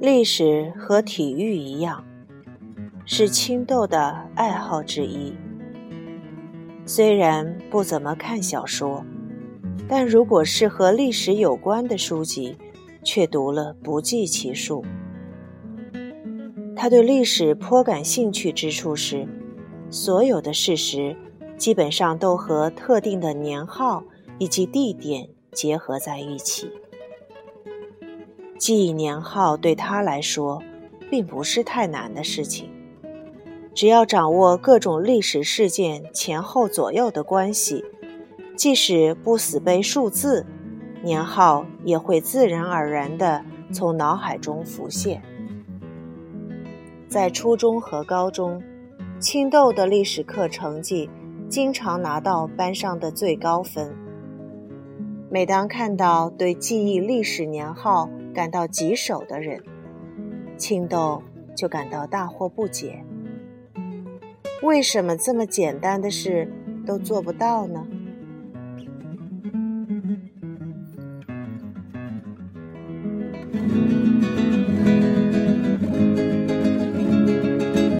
历史和体育一样，是青豆的爱好之一。虽然不怎么看小说，但如果是和历史有关的书籍，却读了不计其数。他对历史颇感兴趣之处是，所有的事实基本上都和特定的年号以及地点结合在一起。记忆年号对他来说，并不是太难的事情。只要掌握各种历史事件前后左右的关系，即使不死背数字，年号也会自然而然地从脑海中浮现。在初中和高中，青豆的历史课成绩经常拿到班上的最高分。每当看到对记忆历史年号感到棘手的人，青豆就感到大惑不解。为什么这么简单的事都做不到呢？